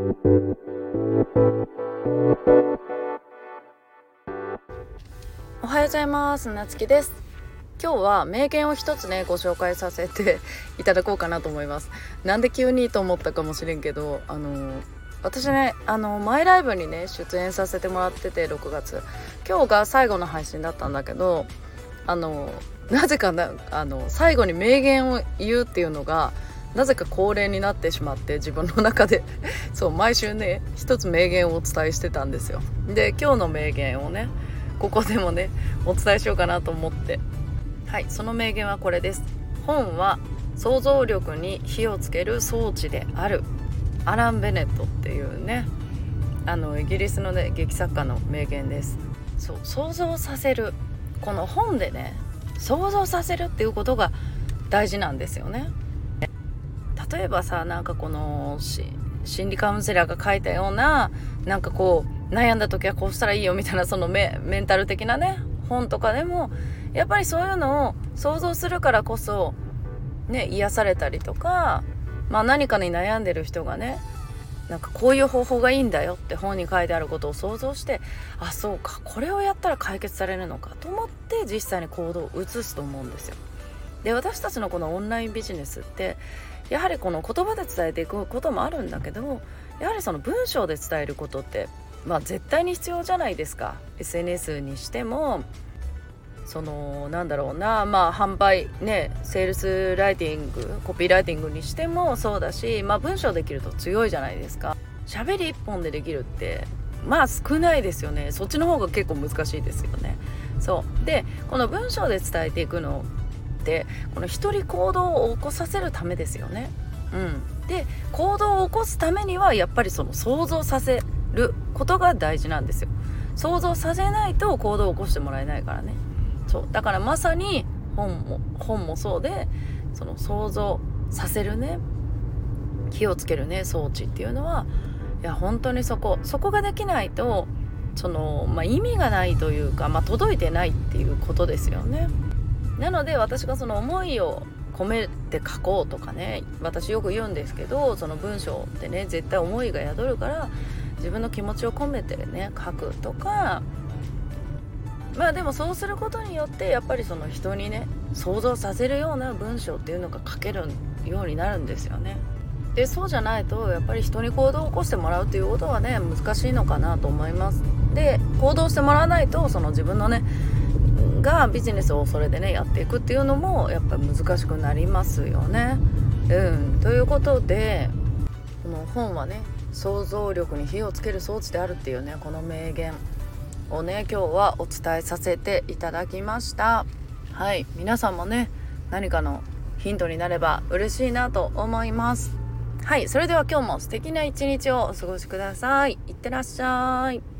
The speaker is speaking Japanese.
おはようございます。なつきです。今日は名言を一つねご紹介させて いただこうかなと思います。なんで急にと思ったかもしれんけどあの私ねあのマイライブにね出演させてもらってて6月。今日が最後の配信だったんだけどあのなぜかなあの最後に名言を言うっていうのがなぜか恒例になってしまって自分の中で。そう毎週ね一つ名言をお伝えしてたんですよ。で今日の名言をねここでもねお伝えしようかなと思って。はいその名言はこれです。本は想像力に火をつける装置である。アラン・ベネットっていうねあのイギリスのね劇作家の名言です。そう想像させる。この本でね想像させるっていうことが大事なんですよね。例えばさなんかこの心理カウンセラーが書いたようななんかこう悩んだ時はこうしたらいいよみたいなそのメメンタル的なね本とかでもやっぱりそういうのを想像するからこそね癒されたりとか、まあ、何かに悩んでる人がねなんかこういう方法がいいんだよって本に書いてあることを想像してあそうかこれをやったら解決されるのかと思って実際に行動を移すと思うんですよ。で私たちのこのオンラインビジネスってやはりこの言葉で伝えていくこともあるんだけどやはりその文章で伝えることってまあ絶対に必要じゃないですか。SNS にしてもそのなんだろうなまあ販売ねセールスライティングコピーライティングにしてもそうだしまあ文章できると強いじゃないですか。喋り一本でできるってまあ少ないですよね。そっちの方が結構難しいですよね。そう。でこの文章で伝えていくのってこの一人行動を起こさせるためですよね。うん。で行動を起こすためにはやっぱりその想像させることが大事なんですよ。想像させないと行動を起こしてもらえないからね。そう。だからまさに本も本もそうでその想像させるね気をつけるね装置っていうのはいや本当にそこそこができないとその、まあ、意味がないというか、まあ、届いてないっていうことですよね。なので私がその思いを込めて書こうとかね私よく言うんですけどその文章ってね絶対思いが宿るから自分の気持ちを込めてね書くとかまあでもそうすることによってやっぱりその人にね想像させるような文章っていうのが書けるようになるんですよね。でそうじゃないとやっぱり人に行動を起こしてもらうということはね難しいのかなと思います。で行動してもらわないとその自分のねがビジネスをそれでねやっていくっていうのもやっぱり難しくなりますよね。うん、ということでこの本はね想像力に火をつける装置であるっていうねこの名言をね今日はお伝えさせていただきました。はい。皆さんもね何かのヒントになれば嬉しいなと思います。はい。それでは今日も素敵な一日をお過ごしください。いってらっしゃい。